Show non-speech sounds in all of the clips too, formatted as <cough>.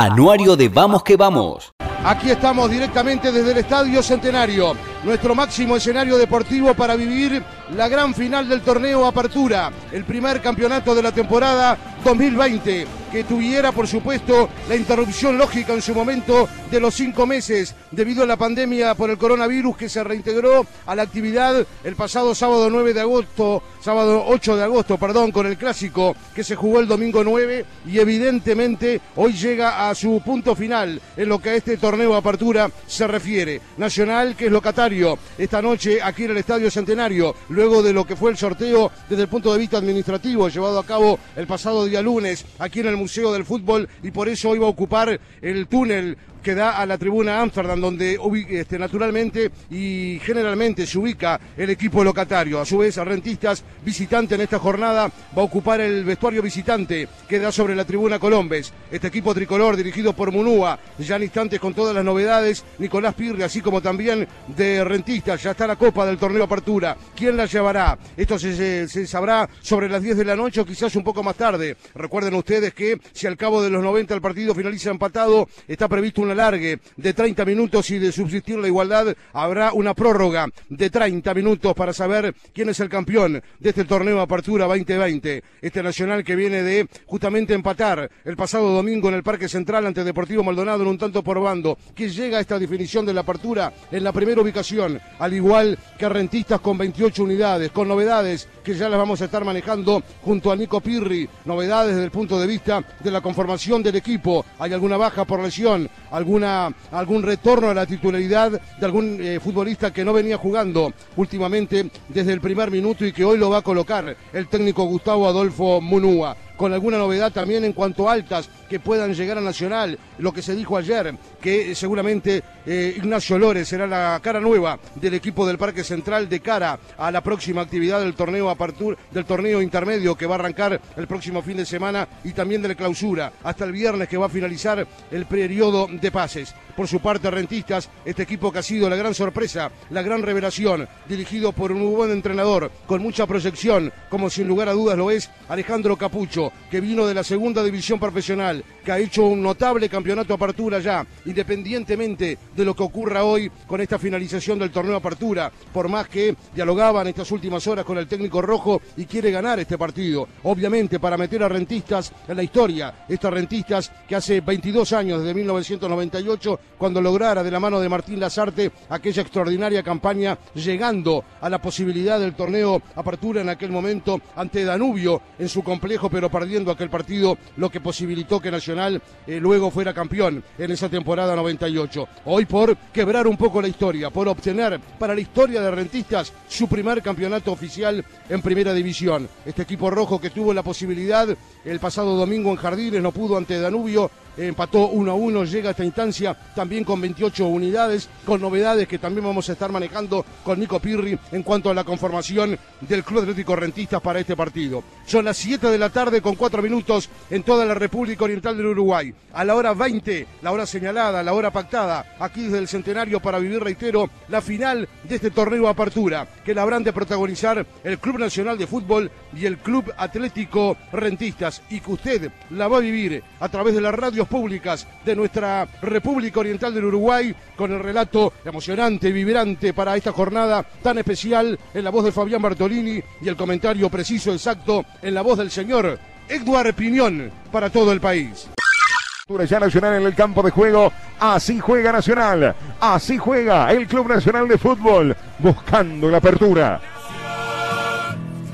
Anuario de Vamos que Vamos. Aquí estamos directamente desde el Estadio Centenario, nuestro máximo escenario deportivo para vivir la gran final del torneo Apertura, el primer campeonato de la temporada 2020, que tuviera por supuesto la interrupción lógica en su momento de los cinco meses debido a la pandemia por el coronavirus que se reintegró a la actividad el pasado sábado 9 de agosto, sábado 8 de agosto, perdón, con el clásico que se jugó el domingo 9 y evidentemente hoy llega a su punto final en lo que a este torneo Apertura se refiere. Nacional, que es locatario esta noche aquí en el Estadio Centenario, luego de lo que fue el sorteo desde el punto de vista administrativo llevado a cabo el pasado día lunes aquí en el Museo del Fútbol y por eso va a ocupar el túnel que da a la tribuna Amsterdam, donde este, naturalmente y generalmente se ubica el equipo locatario. A su vez, a Rentistas, visitante en esta jornada, va a ocupar el vestuario visitante que da sobre la tribuna Colombes. Este equipo tricolor dirigido por Munúa, ya en instantes con todas las novedades, Nicolás Pirri, así como también de Rentistas, ya está la copa del torneo Apertura. ¿Quién la llevará? Esto se, se sabrá sobre las 10 de la noche o quizás un poco más tarde. Recuerden ustedes que si al cabo de los 90 el partido finaliza empatado, está previsto un alargue de 30 minutos y de subsistir la igualdad habrá una prórroga de 30 minutos para saber quién es el campeón de este torneo Apertura 2020. Este Nacional que viene de justamente empatar el pasado domingo en el Parque Central ante Deportivo Maldonado en un tanto por bando, que llega a esta definición de la apertura en la primera ubicación, al igual que Rentistas con 28 unidades, con novedades que ya las vamos a estar manejando junto a Nico Pirri, novedades desde el punto de vista de la conformación del equipo. Hay alguna baja por lesión, alguna, algún retorno a la titularidad de algún eh, futbolista que no venía jugando últimamente desde el primer minuto y que hoy lo va a colocar el técnico Gustavo Adolfo Munúa. Con alguna novedad también en cuanto a altas que puedan llegar a Nacional. Lo que se dijo ayer, que seguramente eh, Ignacio Lores será la cara nueva del equipo del Parque Central de cara a la próxima actividad del torneo Apertura, del torneo intermedio que va a arrancar el próximo fin de semana y también de la clausura hasta el viernes que va a finalizar el periodo de pases. Por su parte, Rentistas, este equipo que ha sido la gran sorpresa, la gran revelación, dirigido por un buen entrenador, con mucha proyección, como sin lugar a dudas lo es Alejandro Capucho que vino de la segunda división profesional, que ha hecho un notable campeonato apertura ya, independientemente de lo que ocurra hoy con esta finalización del torneo apertura, por más que dialogaban estas últimas horas con el técnico rojo y quiere ganar este partido, obviamente para meter a rentistas en la historia, estas rentistas que hace 22 años, desde 1998, cuando lograra de la mano de Martín Lazarte aquella extraordinaria campaña, llegando a la posibilidad del torneo apertura en aquel momento ante Danubio en su complejo pero perdiendo aquel partido, lo que posibilitó que Nacional eh, luego fuera campeón en esa temporada 98. Hoy por quebrar un poco la historia, por obtener para la historia de Rentistas su primer campeonato oficial en primera división. Este equipo rojo que tuvo la posibilidad el pasado domingo en Jardines, no pudo ante Danubio, empató 1 a 1, llega a esta instancia también con 28 unidades, con novedades que también vamos a estar manejando con Nico Pirri en cuanto a la conformación del Club Atlético Rentistas para este partido. Son las 7 de la tarde con 4 minutos en toda la República Oriental del Uruguay. A la hora 20, la hora señalada, la hora pactada, aquí desde el Centenario para vivir, reitero, la final de este torneo Apertura, que la habrán de protagonizar el Club Nacional de Fútbol y el Club Atlético Rentistas, y que usted la va a vivir a través de las radios públicas de nuestra República Oriental del Uruguay con el relato emocionante, vibrante para esta jornada tan especial en la voz de Fabián Bartolini y el comentario preciso, exacto, en la voz del señor Eduard Piñón para todo el país. Ya Nacional en el campo de juego. Así juega Nacional. Así juega el Club Nacional de Fútbol. Buscando la apertura.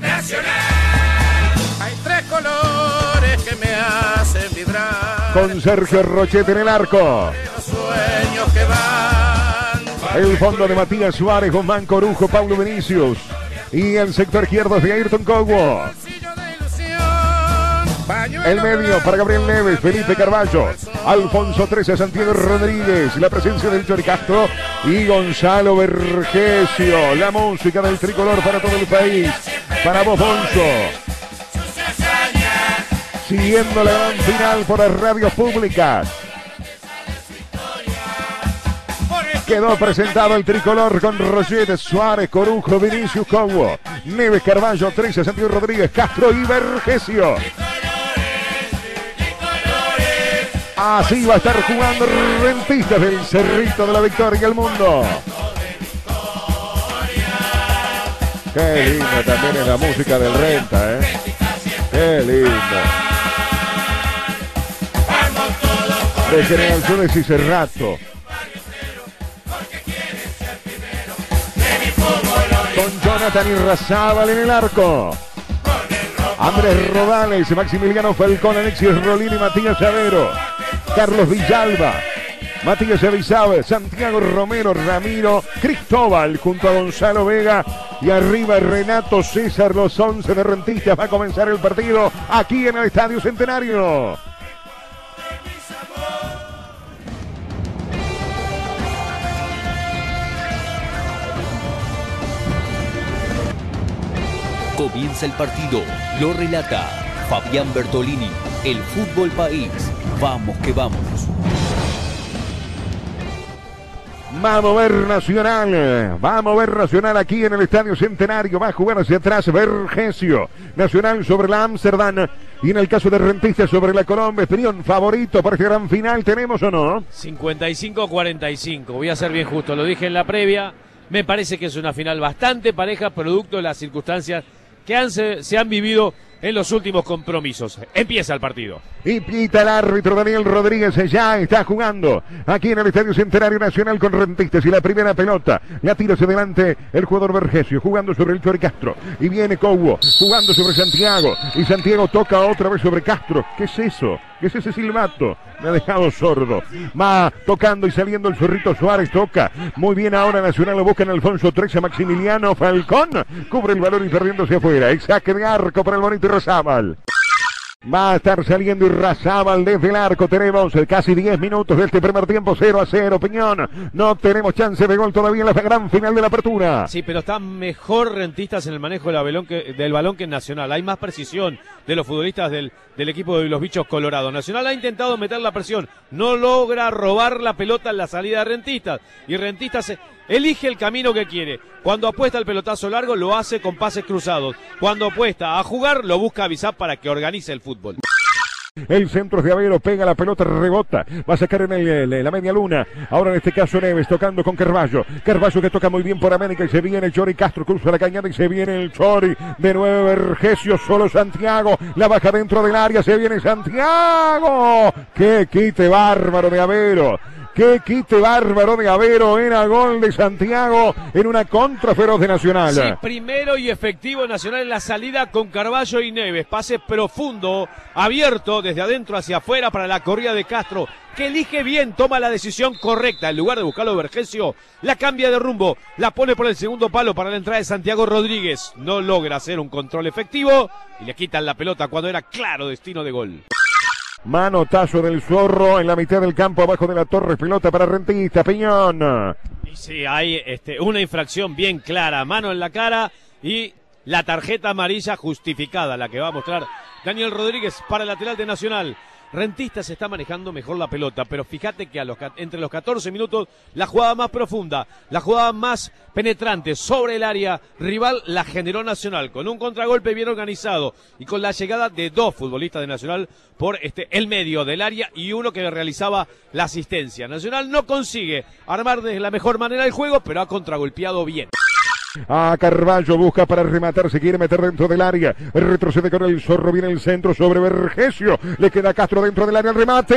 Nacional. Con Sergio Rochete en el arco. El fondo de Matías Suárez, Guzmán Corujo, Pablo Vinicius. Y el sector izquierdo de Ayrton Cogo. El medio para Gabriel Neves, Felipe Carballo, Alfonso 13, Santiago Rodríguez, la presencia del Chori Castro y Gonzalo Vergesio. La música del tricolor para todo el país. Para vos. Siguiendo la gran final por las radios públicas. Quedó presentado el tricolor con Roger Suárez, Corujo, Vinicius Congo, Neves Carballo, 13, Santiago Rodríguez, Castro y Vergesio. Así va a estar jugando Rentistas del Cerrito de la Victoria el mundo. Qué lindo también es la música del Renta, ¿eh? Qué lindo. De General Suárez y Cerrato. Con Jonathan Irrazábal en el arco. Andrés Rodales, Maximiliano Falcón, Alexis Rolini, Matías Savero, Carlos Villalba, Matías Avisabe, Santiago Romero, Ramiro, Cristóbal junto a Gonzalo Vega y arriba Renato César, los 11 de Rentistas. Va a comenzar el partido aquí en el Estadio Centenario. Comienza el partido. Lo relata Fabián Bertolini. El fútbol país. Vamos que vamos. Vamos a ver Nacional. Vamos a ver Nacional aquí en el Estadio Centenario. Va a jugar hacia atrás Vergesio. Nacional sobre la Amsterdam. Y en el caso de Rentistas sobre la Colombia. Opinión favorito para este gran final. ¿Tenemos o no? 55-45. Voy a ser bien justo. Lo dije en la previa. Me parece que es una final bastante pareja, producto de las circunstancias que han, se, se han vivido en los últimos compromisos. Empieza el partido. Y pita el árbitro Daniel Rodríguez ya está jugando aquí en el Estadio Centenario Nacional con Rentistas y la primera pelota la tira hacia adelante el jugador Vergesio jugando sobre el Chori Castro y viene Cobo jugando sobre Santiago y Santiago toca otra vez sobre Castro. ¿Qué es eso? ¿Qué es ese silbato? Me ha dejado sordo. Va tocando y saliendo el zorrito Suárez. Toca. Muy bien ahora Nacional lo busca en Alfonso 13. Maximiliano Falcón. Cubre el balón y perdiéndose afuera. El saque de arco para el bonito Rosábal. Va a estar saliendo Irrazábal desde el arco. Tenemos casi 10 minutos de este primer tiempo. 0 a 0. Piñón. No tenemos chance de gol todavía en la gran final de la apertura. Sí, pero están mejor rentistas en el manejo del balón que, del balón que en Nacional. Hay más precisión de los futbolistas del, del equipo de los bichos colorados. Nacional ha intentado meter la presión. No logra robar la pelota en la salida de rentistas. Y rentistas elige el camino que quiere. Cuando apuesta el pelotazo largo, lo hace con pases cruzados. Cuando apuesta a jugar, lo busca avisar para que organice el fútbol. El centro de Avero pega la pelota, rebota. Va a sacar en, el, la media luna. Ahora en este caso Neves tocando con Carballo. Carballo que toca muy bien por América y se viene el Chori Castro. Cruza la cañada y se viene el Chori. De nuevo Vergesio, solo Santiago. La baja dentro del área. Se viene Santiago. Qué quite bárbaro de Avero. Qué quite bárbaro de Avero. Era gol de Santiago en una contra feroz de Nacional. Sí, primero y efectivo Nacional en la salida con Carballo y Neves. Pase profundo, abierto desde adentro hacia afuera para la corrida de Castro, que elige bien, toma la decisión correcta. En lugar de buscarlo Vergesio, la cambia de rumbo, la pone por el segundo palo para la entrada de Santiago Rodríguez. No logra hacer un control efectivo y le quitan la pelota cuando era claro destino de gol. Manotazo del zorro en la mitad del campo, abajo de la torre, pelota para Rentista, Peñón. Y sí, hay este, una infracción bien clara, mano en la cara y la tarjeta amarilla justificada, la que va a mostrar Daniel Rodríguez para el lateral de Nacional. Rentista se está manejando mejor la pelota, pero fíjate que entre los 14 minutos la jugada más profunda, la jugada más penetrante sobre el área rival la generó Nacional con un contragolpe bien organizado y con la llegada de dos futbolistas de Nacional por este el medio del área y uno que realizaba la asistencia. Nacional no consigue armar de la mejor manera el juego, pero ha contragolpeado bien. A Carballo busca para rematar, se quiere meter dentro del área. Retrocede con el zorro, viene el centro sobre Vergesio. Le queda Castro dentro del área, el remate.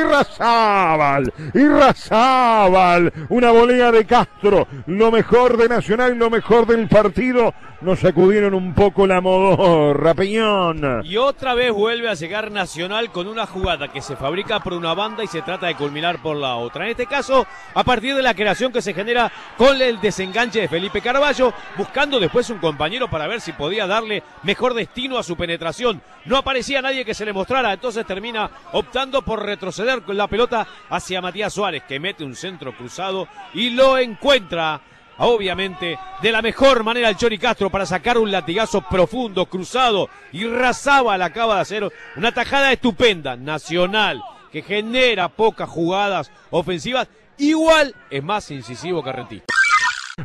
Irrazábal, Irrazábal. Una volea de Castro. Lo mejor de Nacional, lo mejor del partido. Nos sacudieron un poco la modorra, Peñón. Y otra vez vuelve a llegar Nacional con una jugada que se fabrica por una banda y se trata de culminar por la otra. En este caso, a partir de la creación que se genera con el desenganche de Felipe Carballo, buscando después un compañero para ver si podía darle mejor destino a su penetración. No aparecía nadie que se le mostrara, entonces termina optando por retroceder con la pelota hacia Matías Suárez, que mete un centro cruzado y lo encuentra obviamente, de la mejor manera el Chori Castro para sacar un latigazo profundo, cruzado, y Razaba la acaba de hacer una tajada estupenda, nacional, que genera pocas jugadas ofensivas, igual es más incisivo que Rentista.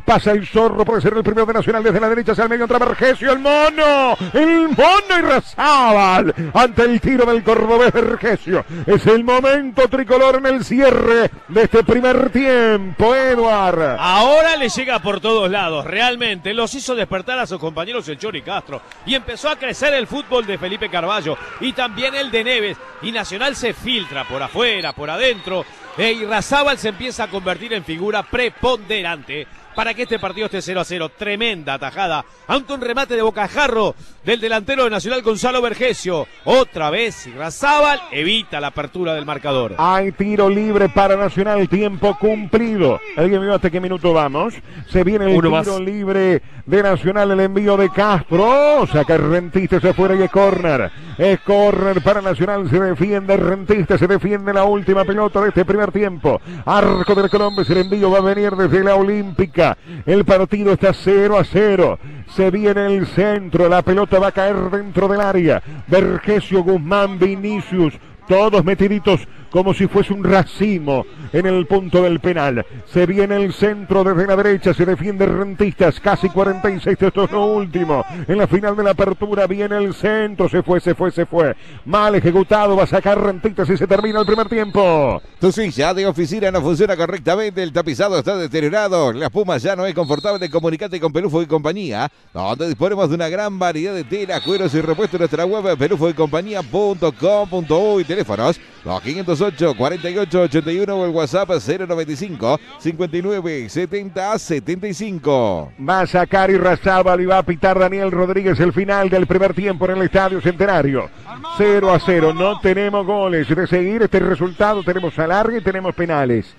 Pasa el zorro, puede ser el primero de Nacional desde la derecha hacia el medio, entra Vergesio, el mono, el mono y Razábal ante el tiro del cordobés Vergesio. Es el momento tricolor en el cierre de este primer tiempo, Eduard. Ahora le llega por todos lados, realmente. Los hizo despertar a sus compañeros el Chori Castro. Y empezó a crecer el fútbol de Felipe Carballo y también el de Neves. Y Nacional se filtra por afuera, por adentro. E y Razábal se empieza a convertir en figura preponderante para que este partido esté 0 a 0. Tremenda atajada ante un remate de bocajarro del delantero de Nacional Gonzalo Vergesio. Otra vez Razábal evita la apertura del marcador. Hay tiro libre para Nacional, tiempo cumplido. ¿Alguien vio hasta qué minuto vamos? Se viene el Uno tiro más. libre de Nacional, el envío de Castro. Saca Rentista, se fuera y es córner. Es córner para Nacional, se defiende Rentista, se defiende la última pelota de este primer tiempo. Arco del Colombia, el envío va a venir desde la Olímpica. El partido está 0 a 0. Se viene el centro, la pelota va a caer dentro del área. Vergesio, Guzmán, Vinicius, todos metiditos como si fuese un racimo en el punto del penal. Se viene el centro desde la derecha, se defiende Rentistas, casi 46, esto es lo último. En la final de la apertura viene el centro, se fue, se fue, se fue. Mal ejecutado, va a sacar Rentistas y se termina el primer tiempo. Tu silla de oficina no funciona correctamente, el tapizado está deteriorado, la espuma ya no es confortable, comunicate con Pelufo y compañía, donde disponemos de una gran variedad de telas, cueros y repuestos en nuestra web pelufoycompañía.com.uy teléfonos 508 48 81 o el WhatsApp 095 59 70 75. Va a sacar y Razábal y va a pitar Daniel Rodríguez el final del primer tiempo en el Estadio Centenario. 0 a 0, no tenemos goles. De seguir este resultado tenemos alargue y tenemos penales.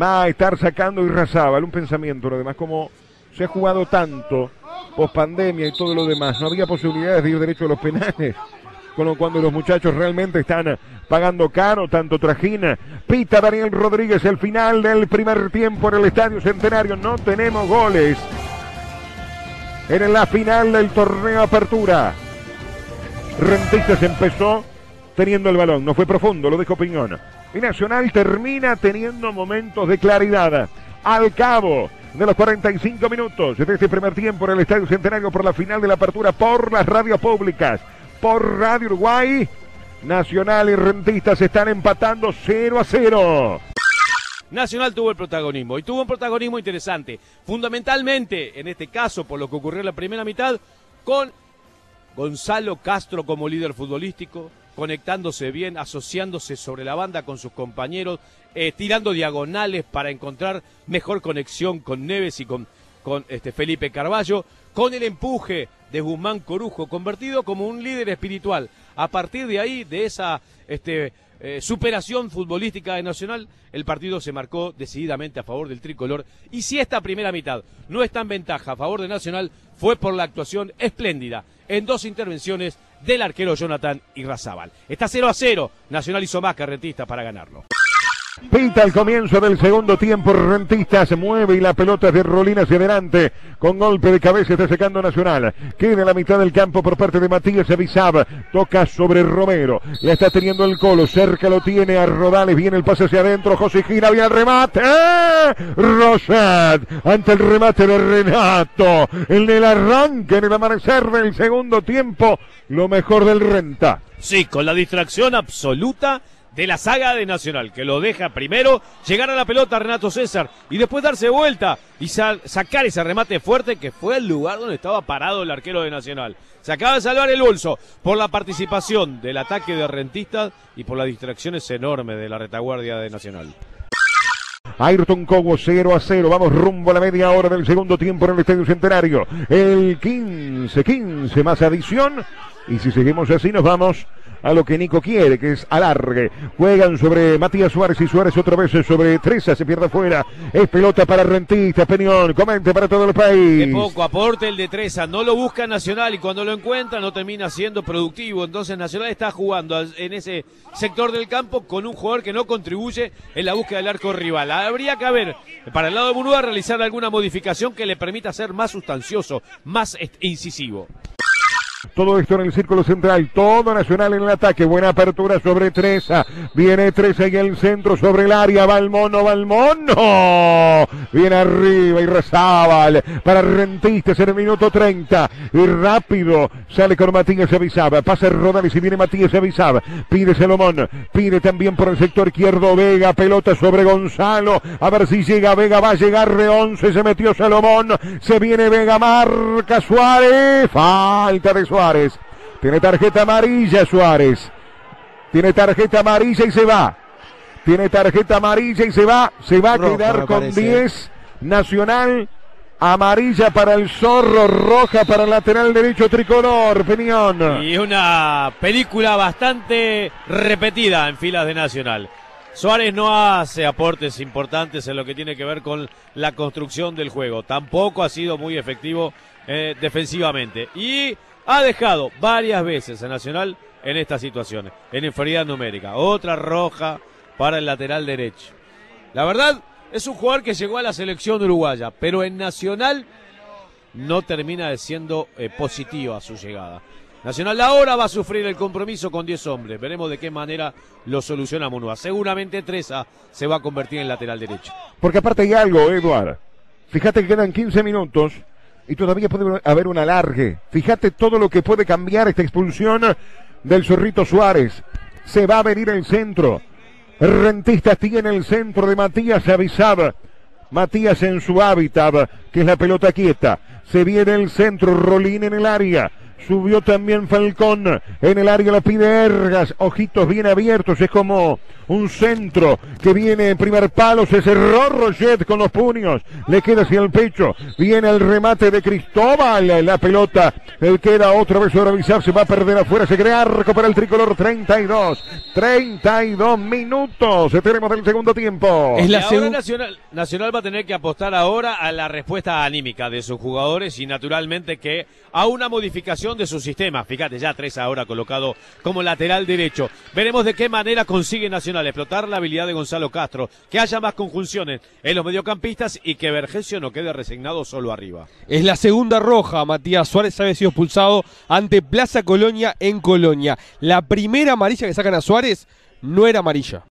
Va a estar sacando y Razábal un pensamiento, lo demás como se ha jugado tanto post pandemia y todo lo demás, no había posibilidades de ir derecho a los penales. Con lo cuando los muchachos realmente están pagando caro, tanto trajina. Pita Daniel Rodríguez el final del primer tiempo en el Estadio Centenario. No tenemos goles. En la final del torneo Apertura. Rentistas empezó teniendo el balón. No fue profundo, lo dejó Piñón. Y Nacional termina teniendo momentos de claridad. Al cabo de los 45 minutos de este primer tiempo en el Estadio Centenario por la final de la apertura por las radios públicas, por Radio Uruguay, Nacional y Rentistas están empatando 0 a 0. Nacional tuvo el protagonismo y tuvo un protagonismo interesante, fundamentalmente en este caso por lo que ocurrió en la primera mitad con Gonzalo Castro como líder futbolístico, conectándose bien, asociándose sobre la banda con sus compañeros, eh, tirando diagonales para encontrar mejor conexión con Neves y con, con este Felipe Carballo, con el empuje de Guzmán Corujo, convertido como un líder espiritual. A partir de ahí, de esa este, eh, superación futbolística de Nacional, el partido se marcó decididamente a favor del tricolor. Y si esta primera mitad no está en ventaja a favor de Nacional, fue por la actuación espléndida en dos intervenciones del arquero Jonathan Irrazábal. Está 0 a 0. Nacional hizo más que Rentista para ganarlo. Pita al comienzo del segundo tiempo, Rentista se mueve y la pelota es de Rolina hacia adelante, con golpe de cabeza está secando Nacional. Queda en la mitad del campo por parte de Matías Avisab, toca sobre Romero, la está teniendo el colo, cerca lo tiene a Rodales, viene el pase hacia adentro, José Gira, viene el remate, ¡Eh! Ante el remate de Renato, en el arranque, en el amanecer del segundo tiempo, lo mejor del Renta. Sí, con la distracción absoluta de la saga de Nacional, que lo deja primero llegar a la pelota Renato César y después darse vuelta y sa- sacar ese remate fuerte que fue el lugar donde estaba parado el arquero de Nacional. Se acaba de salvar el bolso por la participación del ataque de Rentistas y por las distracciones enormes de la retaguardia de Nacional. Ayrton Cobo 0 a 0. Vamos rumbo a la media hora del segundo tiempo en el Estadio Centenario. El 15, 15 más adición. Y si seguimos así, nos vamos a lo que Nico quiere, que es alargue. Juegan sobre Matías Suárez y Suárez otra vez sobre Treza, se pierde fuera. Es pelota para Rentista, Peñón, comente para todo el país. De poco aporte el de Treza, no lo busca Nacional y cuando lo encuentra no termina siendo productivo. Entonces Nacional está jugando en ese sector del campo con un jugador que no contribuye en la búsqueda del arco rival. Habría que haber, para el lado de Murúa, realizar alguna modificación que le permita ser más sustancioso, más incisivo. Todo esto en el círculo central, todo Nacional en el ataque, buena apertura sobre Treza, viene Treza y el centro sobre el área, va el mono, va el mono, viene arriba y Rezábal para Rentistas en el minuto 30, y rápido sale con Matías Avisaba, pasa Rodales y viene Matías Avisaba, pide Salomón, pide también por el sector izquierdo Vega, pelota sobre Gonzalo, a ver si llega Vega, va a llegar 11, se metió Salomón, se viene Vega, marca Suárez, falta de Suárez. Tiene tarjeta amarilla Suárez. Tiene tarjeta amarilla y se va. Tiene tarjeta amarilla y se va. Se va a Roja, quedar con parece. 10. Nacional. Amarilla para el zorro, roja para el lateral derecho tricolor, Peñón. Y una película bastante repetida en filas de Nacional. Suárez no hace aportes importantes en lo que tiene que ver con la construcción del juego. Tampoco ha sido muy efectivo eh, defensivamente. Y ha dejado varias veces a Nacional en estas situaciones, en inferioridad numérica. Otra roja para el lateral derecho. La verdad, es un jugador que llegó a la selección uruguaya, pero en Nacional no termina de siendo eh, positiva su llegada. Nacional ahora va a sufrir el compromiso con 10 hombres. Veremos de qué manera lo soluciona Munua. Seguramente Treza se va a convertir en lateral derecho. Porque aparte hay algo, Eduard. Fíjate que quedan 15 minutos y todavía puede haber un alargue. Fíjate todo lo que puede cambiar esta expulsión del Zorrito Suárez. Se va a venir el centro. Rentistas tiene el centro de Matías Avisaba. Matías en su hábitat, que es la pelota quieta. Se viene el centro, Rolín en el área. Subió también Falcón. En el área lo pide Ergas. Ojitos bien abiertos. Es como un centro que viene en primer palo. Se cerró Roget con los puños. Le queda hacia el pecho. Viene el remate de Cristóbal. La pelota. Le queda otra vez sobre avisar. Se va a perder afuera. Se crea arco para el tricolor. 32. 32 minutos. Tenemos del segundo tiempo. Y ahora Nacional, Nacional va a tener que apostar ahora a la respuesta anímica de sus jugadores y naturalmente que a una modificación de su sistema. Fíjate, ya tres ahora colocado como lateral derecho. Veremos de qué manera consigue Nacional explotar la habilidad de Gonzalo Castro, que haya más conjunciones en los mediocampistas y que Vergesio no quede resignado solo arriba. Es la segunda roja. Matías Suárez había sido expulsado ante Plaza Colonia en Colonia. La primera amarilla que sacan a Suárez no era amarilla.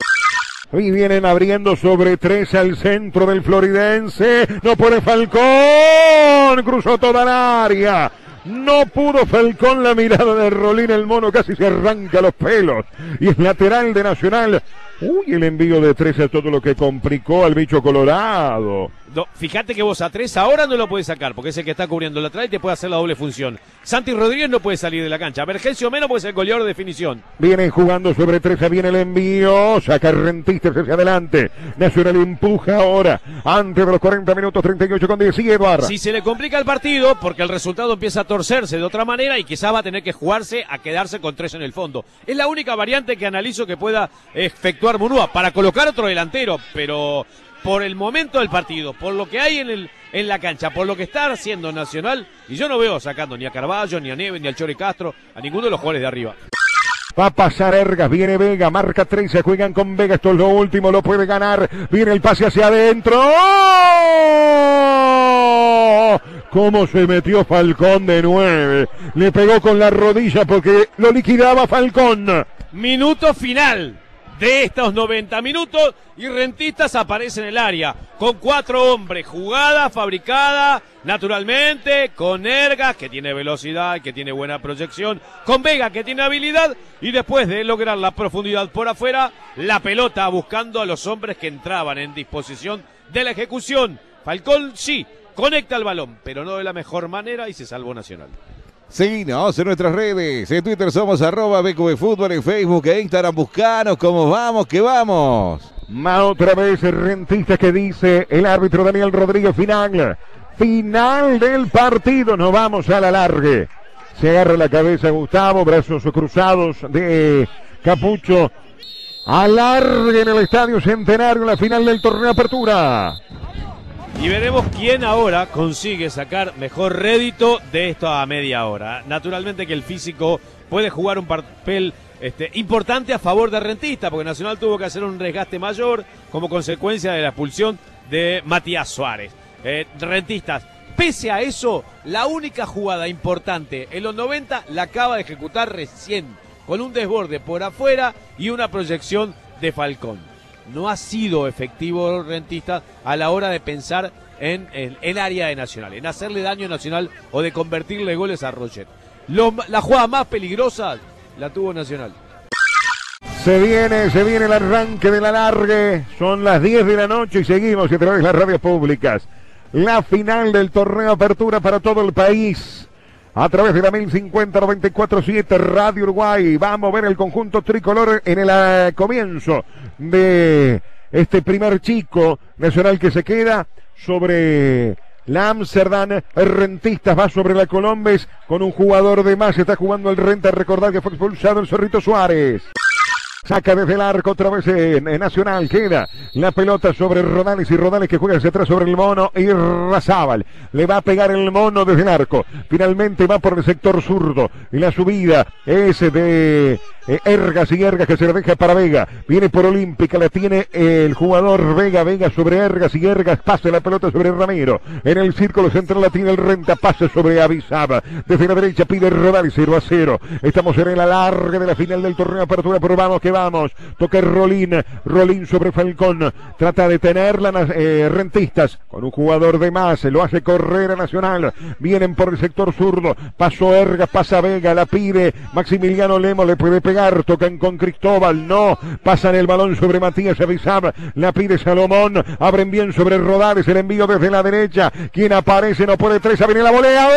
Y vienen abriendo sobre tres al centro del floridense. No puede Falcón. Cruzó toda el área. No pudo Falcón la mirada de Rolín, el mono casi se arranca los pelos. Y es lateral de Nacional. Uy, el envío de tres es todo lo que complicó al bicho colorado. No, fíjate que vos a tres ahora no lo puedes sacar, porque es el que está cubriendo el lateral y te puede hacer la doble función. Santi Rodríguez no puede salir de la cancha. Vergencio menos porque es el goleador de definición. Vienen jugando sobre tres, viene el envío, saca Rentistas hacia adelante. Nacional empuja ahora, antes de los 40 minutos, 38 con 10. Sigue Eduardo. Si se le complica el partido, porque el resultado empieza a torcerse de otra manera y quizás va a tener que jugarse a quedarse con tres en el fondo. Es la única variante que analizo que pueda efectuar Munúa para colocar otro delantero, pero por el momento del partido, por lo que hay en, el, en la cancha, por lo que está haciendo Nacional, y yo no veo sacando ni a Carballo, ni a Neves, ni al Chori Castro, a ninguno de los jugadores de arriba. Va a pasar Ergas, viene Vega, marca 3, se juegan con Vega, esto es lo último, lo puede ganar, viene el pase hacia adentro. ¡Oh! ¿Cómo se metió Falcón de 9? Le pegó con la rodilla porque lo liquidaba Falcón. Minuto final de estos 90 minutos y Rentistas aparece en el área con cuatro hombres, jugada fabricada naturalmente con Ergas que tiene velocidad, que tiene buena proyección, con Vega que tiene habilidad y después de lograr la profundidad por afuera, la pelota buscando a los hombres que entraban en disposición de la ejecución. Falcón sí, conecta el balón, pero no de la mejor manera y se salvó Nacional. Seguinos en nuestras redes. En Twitter somos arroba BQB Fútbol, en Facebook e Instagram buscanos. ¿Cómo vamos? que vamos? Más otra vez Rentistas que dice el árbitro Daniel Rodríguez final. Final del partido. Nos vamos a la largue. Se agarra la cabeza Gustavo, brazos cruzados de Capucho. Alargue en el Estadio Centenario la final del torneo apertura. Y veremos quién ahora consigue sacar mejor rédito de esto a media hora. Naturalmente que el físico puede jugar un papel este, importante a favor de Rentista, porque Nacional tuvo que hacer un desgaste mayor como consecuencia de la expulsión de Matías Suárez. Eh, rentistas Pese a eso, la única jugada importante en los 90 la acaba de ejecutar recién, con un desborde por afuera y una proyección de Falcón. No ha sido efectivo Rentista a la hora de pensar en el área de Nacional, en hacerle daño a Nacional o de convertirle goles a Roger. la jugada más peligrosa la tuvo Nacional. Se viene, se viene el arranque del alargue. Son las 10 de la noche y seguimos a través de las radios públicas. La final del torneo Apertura para todo el país. A través de la 1050-94-7 Radio Uruguay. Vamos a ver el conjunto tricolor en el eh, comienzo de este primer chico nacional que se queda sobre la Amsterdam, Rentistas va sobre la Colombes con un jugador de más. Está jugando el Renta. Recordar que fue expulsado el Zorrito Suárez. Saca desde el arco otra vez en, Nacional. Queda la pelota sobre Rodales y Rodales que juega hacia atrás sobre el mono y Razábal. Le va a pegar el mono desde el arco. Finalmente va por el sector zurdo. Y la subida es de eh, Ergas y Ergas que se le deja para Vega. Viene por Olímpica. La tiene el jugador Vega. Vega sobre Ergas y Ergas. Pasa la pelota sobre Ramiro. En el círculo central la tiene el Renta. Pase sobre Avisaba. Desde la derecha pide Rodales 0 a 0. Estamos en el alargue de la final del torneo Apertura. Pero vamos que va vamos. Toca Rolín. Rolín sobre Falcón. Trata de tenerla eh, Rentistas con un jugador de más. Lo hace correr a Nacional. Vienen por el sector zurdo. Pasó Erga, pasa Vega, la pide. Maximiliano Lemo le puede pegar. Tocan con Cristóbal. No. Pasan el balón sobre Matías Avisab. La pide Salomón. Abren bien sobre Rodales. El envío desde la derecha. Quien aparece no puede tres. Viene la volea.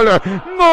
¡Gol! ¡Gol!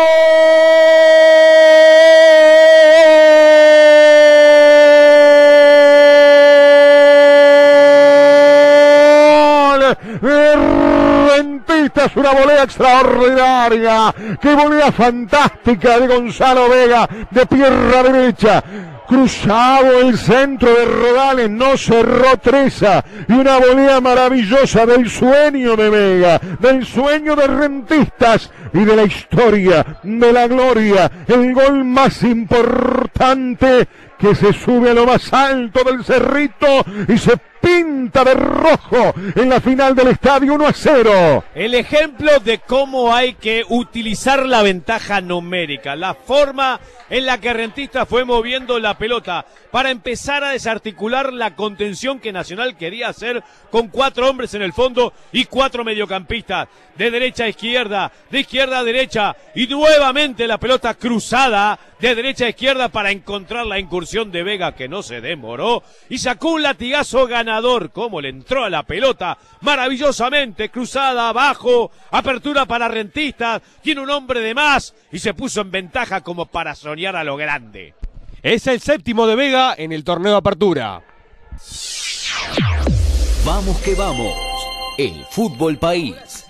Rentistas, una volea extraordinaria. Qué volea fantástica de Gonzalo Vega de pierna derecha. Cruzado el centro de Rodales, no cerró Treza. Y una volea maravillosa del sueño de Vega, del sueño de Rentistas y de la historia, de la gloria. El gol más importante que se sube a lo más alto del cerrito y se pinta de rojo en la final del estadio 1 a 0. El ejemplo de cómo hay que utilizar la ventaja numérica, la forma en la que Rentista fue moviendo la pelota para empezar a desarticular la contención que Nacional quería hacer con cuatro hombres en el fondo y cuatro mediocampistas de derecha a izquierda, de izquierda a derecha y nuevamente la pelota cruzada de derecha a izquierda para encontrar la incursión de Vega que no se demoró y sacó un latigazo ganador como le entró a la pelota maravillosamente cruzada abajo, apertura para rentistas, tiene un hombre de más y se puso en ventaja como para soñar a lo grande. Es el séptimo de Vega en el torneo de apertura. Vamos que vamos. El fútbol país.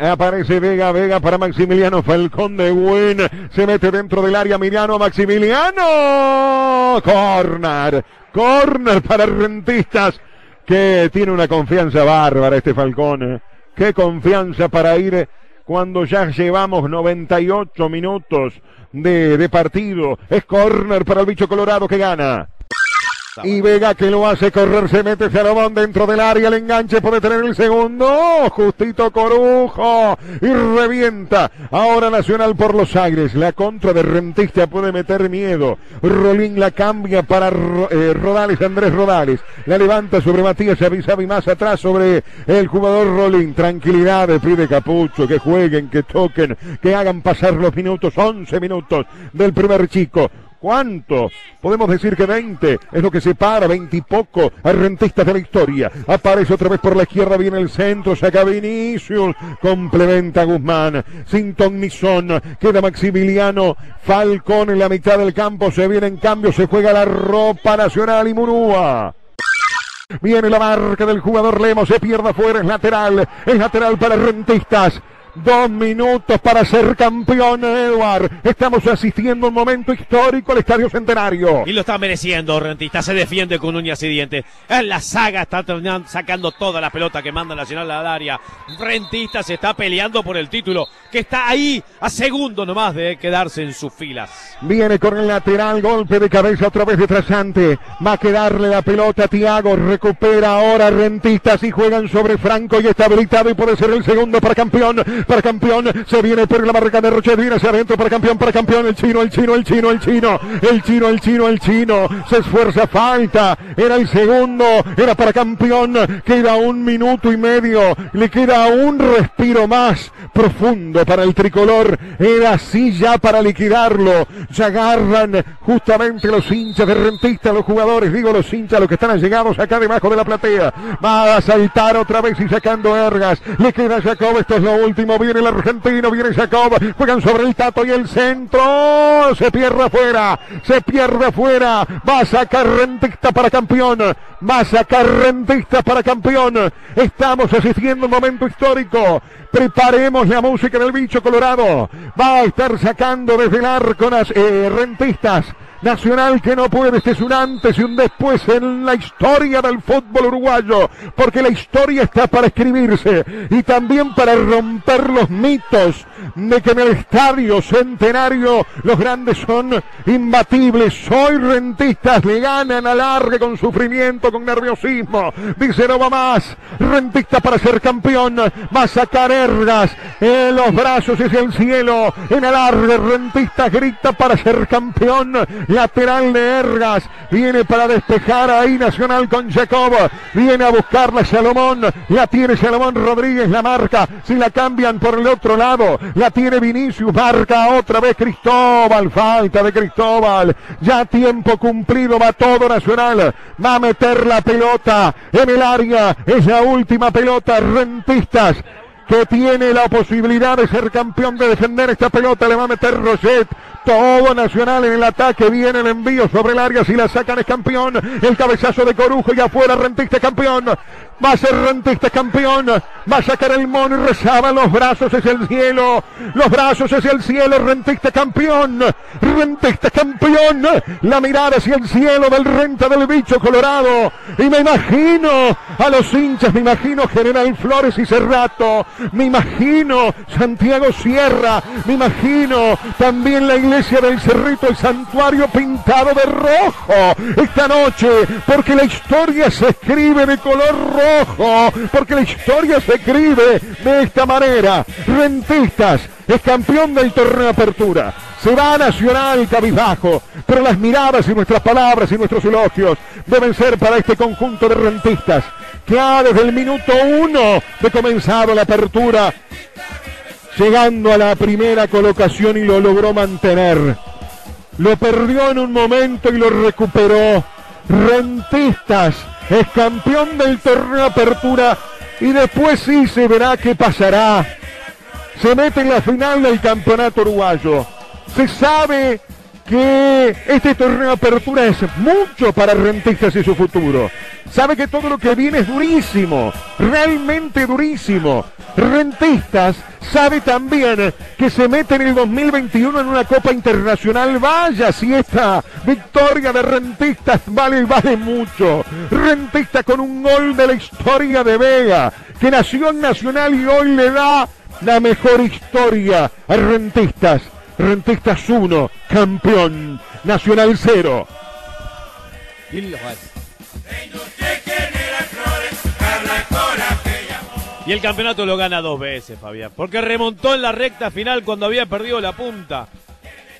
Aparece Vega, Vega para Maximiliano Falcón de Buen. Se mete dentro del área Miriano Maximiliano. Corner. Corner para Rentistas. Que tiene una confianza bárbara este Falcón. ¿eh? Qué confianza para ir cuando ya llevamos 98 minutos de, de partido. Es corner para el bicho colorado que gana. Y Vega que lo hace correr, se mete Salomón dentro del área, el enganche puede tener el segundo, justito Corujo, y revienta. Ahora Nacional por los aires, la contra de Rentista puede meter miedo. Rolín la cambia para eh, Rodales, Andrés Rodales, la levanta sobre Matías Avisabi más atrás sobre el jugador Rolín. Tranquilidad, pide Capucho, que jueguen, que toquen, que hagan pasar los minutos, 11 minutos del primer chico. ¿Cuánto? Podemos decir que 20 es lo que separa, 20 y poco a rentistas de la historia. Aparece otra vez por la izquierda, viene el centro, saca Vinicius, complementa Guzmán, sin ton ni son, queda Maximiliano, Falcón en la mitad del campo, se viene en cambio, se juega la ropa nacional y Murúa. Viene la marca del jugador Lemos, se pierde afuera, es lateral, es lateral para Rentistas. Dos minutos para ser campeón, Edward. Estamos asistiendo a un momento histórico al Estadio Centenario. Y lo está mereciendo, Rentista. Se defiende con uñas y dientes. En la saga está sacando toda la pelota que manda Nacional al área. Rentista se está peleando por el título, que está ahí a segundo nomás de quedarse en sus filas. Viene con el lateral, golpe de cabeza otra vez de trasante. Va a quedarle la pelota a Tiago. Recupera ahora Rentistas y juegan sobre Franco y está habilitado y puede ser el segundo para campeón. Para campeón se viene por la marca de Rochet. Viene hacia adentro para campeón, para campeón. El chino, el chino, el chino, el chino. El chino, el chino, el chino. Se esfuerza, falta. Era el segundo. Era para campeón. Queda un minuto y medio. Le queda un respiro más profundo para el tricolor. Era así ya para liquidarlo. Se agarran justamente los hinchas de rentista, los jugadores, digo los hinchas, los que están allegados acá debajo de la platea. Va a saltar otra vez y sacando Ergas. Le queda Jacob, esto es lo último. Viene el argentino, viene Jacob. Juegan sobre el tato y el centro. Se pierde afuera. Se pierde afuera. Va a sacar rentista para campeón. Va a sacar rentista para campeón. Estamos asistiendo un momento histórico. Preparemos la música del bicho colorado. Va a estar sacando desde el arco las eh, rentistas. Nacional que no puede, este es un antes y un después en la historia del fútbol uruguayo, porque la historia está para escribirse y también para romper los mitos de que en el estadio centenario los grandes son imbatibles. Hoy rentistas le ganan a largue con sufrimiento, con nerviosismo. Dice no va más. Rentista para ser campeón. Va a sacar Ergas en los brazos hacia el cielo. En alargue, Rentista grita para ser campeón. Lateral de Ergas. Viene para despejar ahí Nacional con Jacob. Viene a buscarla Salomón. La tiene Salomón Rodríguez. La marca. Si la cambian por el otro lado. La tiene Vinicius. Marca otra vez Cristóbal. Falta de Cristóbal. Ya tiempo cumplido. Va todo Nacional. Va a meter la pelota en el área. Es la última pelota. Rentistas que tiene la posibilidad de ser campeón de defender esta pelota. Le va a meter Roset. Todo Nacional en el ataque. Viene el envío sobre el área. Si la sacan es campeón. El cabezazo de Corujo y afuera Rentista campeón. Va a ser Rentista campeón. Va a sacar el mono y rezaba los brazos hacia el cielo. Los brazos hacia el cielo. Rentista campeón. Rentista campeón. La mirada hacia el cielo del renta del bicho colorado. Y me imagino a los hinchas. Me imagino General Flores y Cerrato. Me imagino Santiago Sierra. Me imagino también la iglesia del Cerrito, el santuario pintado de rojo esta noche. Porque la historia se escribe de color rojo. Porque la historia se escribe de esta manera. Rentistas es campeón del torneo de apertura. Se va a Nacional cabizbajo, pero las miradas y nuestras palabras y nuestros elogios deben ser para este conjunto de rentistas que ha desde el minuto uno de comenzado la apertura, llegando a la primera colocación y lo logró mantener. Lo perdió en un momento y lo recuperó. Rentistas es campeón del torneo apertura y después sí se verá qué pasará. Se mete en la final del campeonato uruguayo. Se sabe que este torneo de apertura es mucho para Rentistas y su futuro. Sabe que todo lo que viene es durísimo, realmente durísimo. Rentistas sabe también que se mete en el 2021 en una Copa Internacional. Vaya si esta victoria de Rentistas vale, vale mucho. Rentista con un gol de la historia de Vega, que nació en Nacional y hoy le da la mejor historia a Rentistas. Rentistas 1, campeón. Nacional 0. Y el campeonato lo gana dos veces, Fabián. Porque remontó en la recta final cuando había perdido la punta.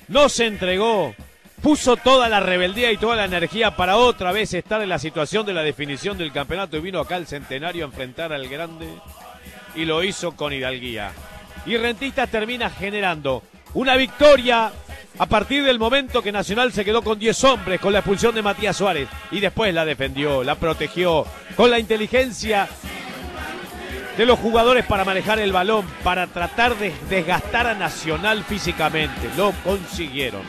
No se entregó. Puso toda la rebeldía y toda la energía para otra vez estar en la situación de la definición del campeonato. Y vino acá el centenario a enfrentar al grande. Y lo hizo con hidalguía. Y Rentistas termina generando una victoria a partir del momento que Nacional se quedó con 10 hombres con la expulsión de Matías Suárez y después la defendió, la protegió con la inteligencia de los jugadores para manejar el balón, para tratar de desgastar a Nacional físicamente. Lo consiguieron.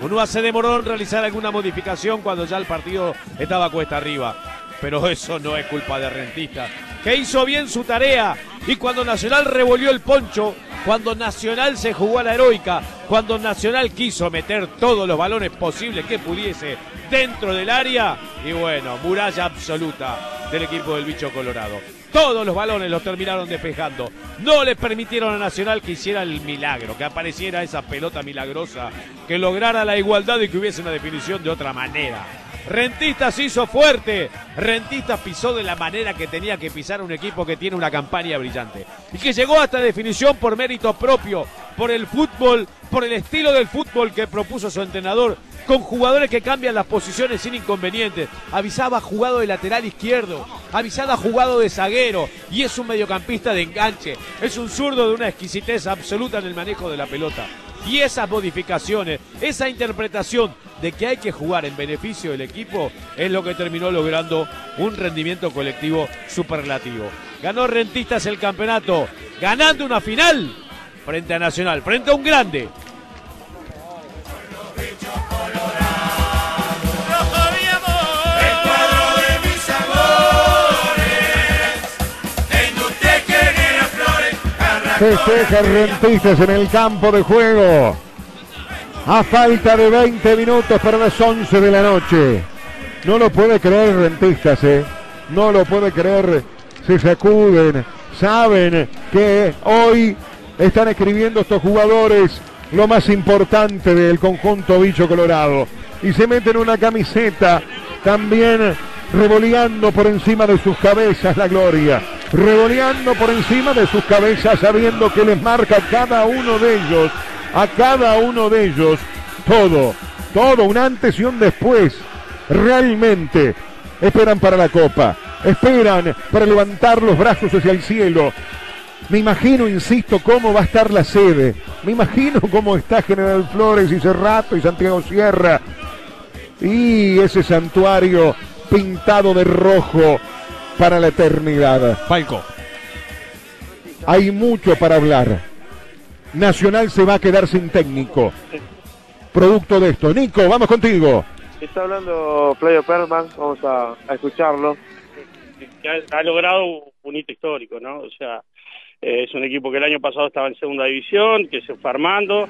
Unúa se demoró en realizar alguna modificación cuando ya el partido estaba cuesta arriba. Pero eso no es culpa de Rentista, que hizo bien su tarea y cuando Nacional revolvió el poncho, cuando Nacional se jugó a la heroica, cuando Nacional quiso meter todos los balones posibles que pudiese dentro del área, y bueno, muralla absoluta del equipo del bicho colorado. Todos los balones los terminaron despejando. No le permitieron a Nacional que hiciera el milagro, que apareciera esa pelota milagrosa, que lograra la igualdad y que hubiese una definición de otra manera. Rentistas hizo fuerte. Rentistas pisó de la manera que tenía que pisar un equipo que tiene una campaña brillante. Y que llegó hasta definición por mérito propio, por el fútbol, por el estilo del fútbol que propuso su entrenador, con jugadores que cambian las posiciones sin inconvenientes. Avisaba jugado de lateral izquierdo, avisada jugado de zaguero y es un mediocampista de enganche. Es un zurdo de una exquisitez absoluta en el manejo de la pelota. Y esas modificaciones, esa interpretación de que hay que jugar en beneficio del equipo es lo que terminó logrando un rendimiento colectivo superlativo. Ganó Rentistas el campeonato, ganando una final frente a Nacional, frente a un grande. Festeja Rentistas en el campo de juego. A falta de 20 minutos para las 11 de la noche. No lo puede creer Rentistas, ¿eh? No lo puede creer. Se sacuden. Saben que hoy están escribiendo estos jugadores lo más importante del conjunto bicho colorado. Y se meten una camiseta también revoleando por encima de sus cabezas la gloria, revoleando por encima de sus cabezas sabiendo que les marca a cada uno de ellos, a cada uno de ellos, todo, todo, un antes y un después, realmente esperan para la copa, esperan para levantar los brazos hacia el cielo. Me imagino, insisto, cómo va a estar la sede. Me imagino cómo está General Flores y Cerrato y Santiago Sierra. Y ese santuario pintado de rojo para la eternidad. Falco. Hay mucho para hablar. Nacional se va a quedar sin técnico. Producto de esto. Nico, vamos contigo. Está hablando Flavio Perman, vamos a, a escucharlo. Ha logrado un hito histórico, ¿no? O sea, eh, es un equipo que el año pasado estaba en segunda división, que se fue armando,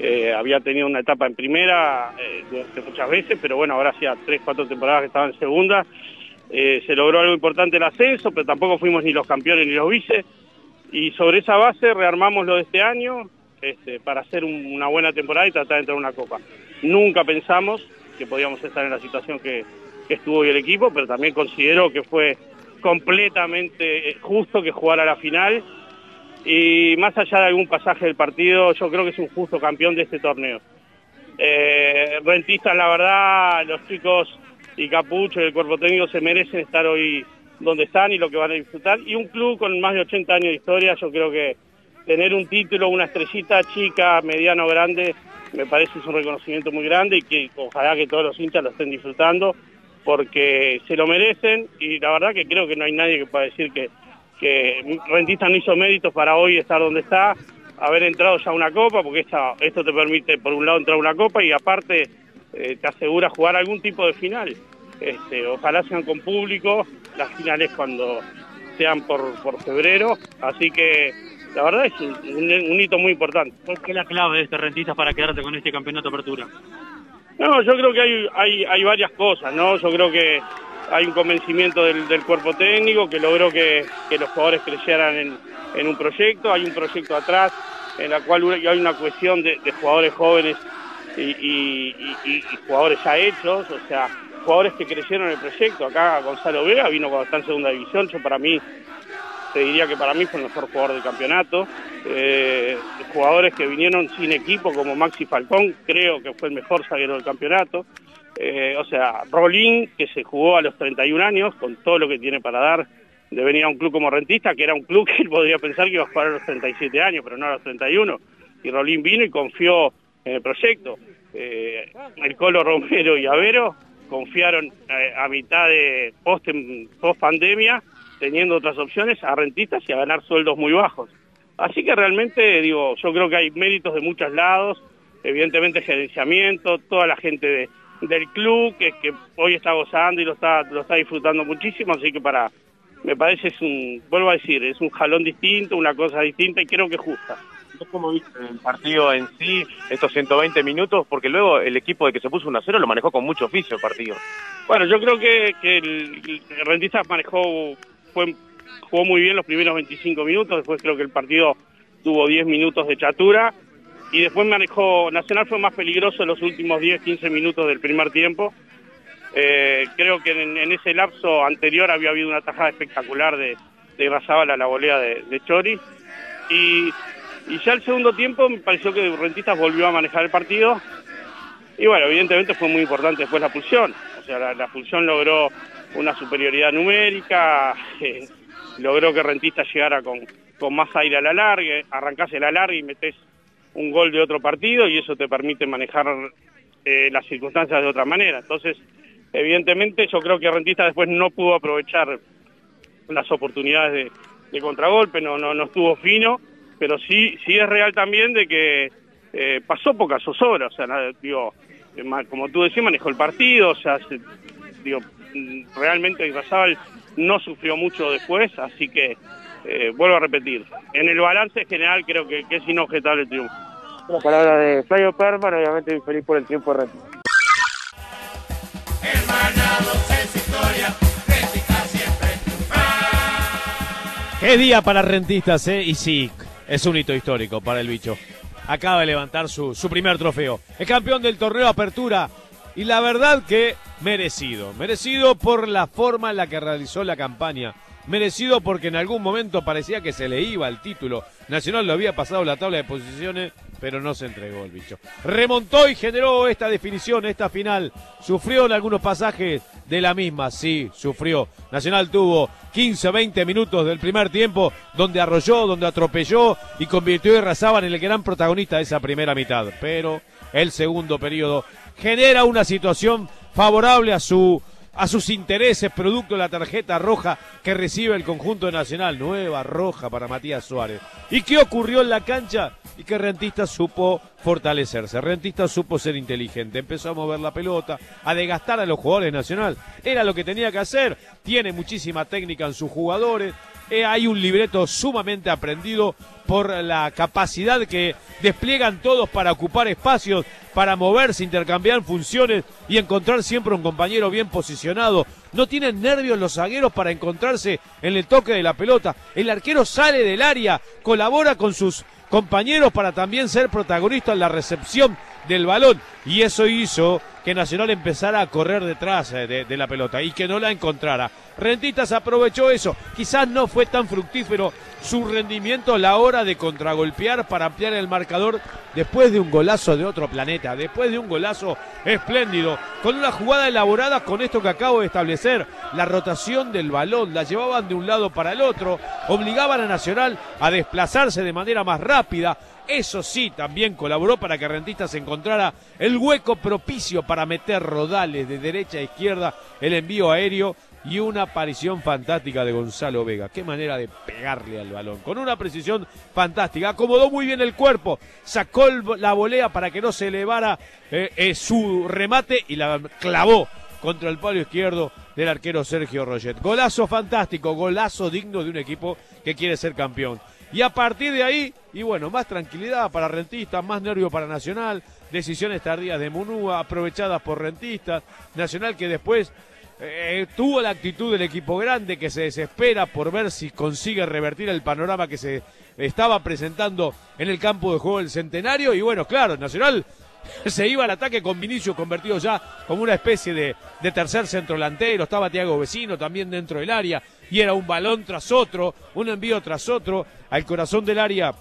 eh, había tenido una etapa en primera eh, muchas veces, pero bueno, ahora hacía tres, cuatro temporadas que estaba en segunda. Eh, se logró algo importante el ascenso, pero tampoco fuimos ni los campeones ni los vices. Y sobre esa base rearmamos lo de este año este, para hacer un- una buena temporada y tratar de entrar a una copa. Nunca pensamos que podíamos estar en la situación que, que estuvo hoy el equipo, pero también considero que fue completamente justo que jugara la final y más allá de algún pasaje del partido, yo creo que es un justo campeón de este torneo. Eh, rentistas, la verdad, los chicos y Capucho y el cuerpo técnico se merecen estar hoy donde están y lo que van a disfrutar. Y un club con más de 80 años de historia, yo creo que tener un título, una estrellita chica, mediano, grande, me parece es un reconocimiento muy grande y que ojalá que todos los hinchas lo estén disfrutando porque se lo merecen y la verdad que creo que no hay nadie que pueda decir que, que Rentista no hizo méritos para hoy estar donde está, haber entrado ya a una copa, porque esta, esto te permite por un lado entrar a una copa y aparte eh, te asegura jugar algún tipo de final. Este, ojalá sean con público, las finales cuando sean por, por febrero, así que la verdad es un, hito muy importante. ¿Cuál es la clave de este rentista para quedarte con este campeonato de apertura? No, yo creo que hay, hay, hay varias cosas, ¿no? Yo creo que hay un convencimiento del, del cuerpo técnico que logró que, que los jugadores creyeran en, en un proyecto, hay un proyecto atrás en la cual hay una cuestión de, de jugadores jóvenes y, jugadores ya hechos, o sea, jugadores que creyeron en el proyecto. Acá Gonzalo Vega vino cuando está en segunda división, yo para mí te diría que para mí fue el mejor jugador del campeonato. Eh, jugadores que vinieron sin equipo como Maxi Falcón, creo que fue el mejor zaguero del campeonato. Eh, o sea, Rolín, que se jugó a los 31 años, con todo lo que tiene para dar, de venir a un club como rentista, que era un club <laughs> que él podría pensar que iba a jugar a los 37 años, pero no a los 31. Y Rolín vino y confió en el proyecto. Eh, el Colo Romero y Avero confiaron eh, a mitad de post, post pandemia, teniendo otras opciones, a rentistas y a ganar sueldos muy bajos. Así que realmente, digo, yo creo que hay méritos de muchos lados, evidentemente gerenciamiento, toda la gente de- del club que, que hoy está gozando y lo está, lo está disfrutando muchísimo, así que para, me parece es un, vuelvo a decir, es un jalón distinto, una cosa distinta y creo que justa. ¿Cómo viste el partido en sí, estos 120 minutos? Porque luego el equipo de que se puso 1-0 lo manejó con mucho oficio el partido. Bueno, yo creo que, que el, el Rentistas manejó, fue, jugó muy bien los primeros 25 minutos, después creo que el partido tuvo 10 minutos de chatura y después manejó, Nacional fue más peligroso en los últimos 10, 15 minutos del primer tiempo. Eh, creo que en, ese lapso anterior había habido una tajada espectacular de, de a la volea de, de Chori. Y, y ya el segundo tiempo me pareció que Rentistas volvió a manejar el partido. Y bueno, evidentemente fue muy importante después la pulsión, o sea, la, la pulsión logró una superioridad numérica, <laughs> eh, logró que Rentistas llegara con, con más aire a la larga, arrancase la larga y metés un gol de otro partido y eso te permite manejar eh, las circunstancias de otra manera. Entonces, evidentemente yo creo que Rentista después no pudo aprovechar las oportunidades de, contragolpe, no, no, no estuvo fino, pero sí, sí es real también de que eh, pasó pocas zozobra, o sea, digo, eh, como tú decías, manejó el partido, o sea, se- digo, mm, realmente Irrazabal no sufrió mucho después, así que eh, vuelvo a repetir, en el balance general creo que, que es inobjetable el triunfo. Una palabra de Flavio Perman, obviamente muy feliz por el triunfo de. Qué día para rentistas, ¿eh? Y sí, es un hito histórico para el bicho. Acaba de levantar su, su primer trofeo. Es campeón del torneo Apertura. Y la verdad que merecido. Merecido por la forma en la que realizó la campaña. Merecido porque en algún momento parecía que se le iba el título. Nacional lo había pasado la tabla de posiciones, pero no se entregó el bicho. Remontó y generó esta definición, esta final. Sufrió en algunos pasajes de la misma, sí, sufrió. Nacional tuvo 15, 20 minutos del primer tiempo donde arrolló, donde atropelló y convirtió a Razaban en el gran protagonista de esa primera mitad. Pero el segundo periodo genera una situación favorable a su a sus intereses producto de la tarjeta roja que recibe el conjunto nacional. Nueva roja para Matías Suárez. ¿Y qué ocurrió en la cancha? Y que Rentista supo fortalecerse. Rentista supo ser inteligente. Empezó a mover la pelota, a desgastar a los jugadores nacional. Era lo que tenía que hacer. Tiene muchísima técnica en sus jugadores. Eh, hay un libreto sumamente aprendido por la capacidad que despliegan todos para ocupar espacios, para moverse, intercambiar funciones y encontrar siempre un compañero bien posicionado. No tienen nervios los zagueros para encontrarse en el toque de la pelota. El arquero sale del área, colabora con sus compañeros para también ser protagonista en la recepción del balón. Y eso hizo que Nacional empezara a correr detrás eh, de, la pelota y que no la encontrara. Rentistas aprovechó eso. Quizás no fue tan fructífero su rendimiento a la hora de contragolpear para ampliar el marcador después de un golazo de otro planeta, después de un golazo espléndido, con una jugada elaborada con esto que acabo de establecer, la rotación del balón, la llevaban de un lado para el otro, obligaban a Nacional a desplazarse de manera más rápida, eso sí, también colaboró para que Rentistas encontrara el hueco propicio para meter rodales de derecha a izquierda, el envío aéreo y una aparición fantástica de Gonzalo Vega. Qué manera de pegarle al balón. Con una precisión fantástica. Acomodó muy bien el cuerpo. Sacó la volea para que no se elevara eh, eh, su remate y la clavó contra el palo izquierdo del arquero Sergio Roget. Golazo fantástico, golazo digno de un equipo que quiere ser campeón. Y a partir de ahí, y bueno, más tranquilidad para Rentistas, más nervio para Nacional, decisiones tardías de Munúa, aprovechadas por Rentistas, Nacional que después eh, tuvo la actitud del equipo grande que se desespera por ver si consigue revertir el panorama que se estaba presentando en el campo de juego del Centenario. Y bueno, claro, Nacional <laughs> se iba al ataque con Vinicius convertido ya como una especie de, de tercer centro delantero. Estaba Tiago Vecino también dentro del área y era un balón tras otro, un envío tras otro al corazón del área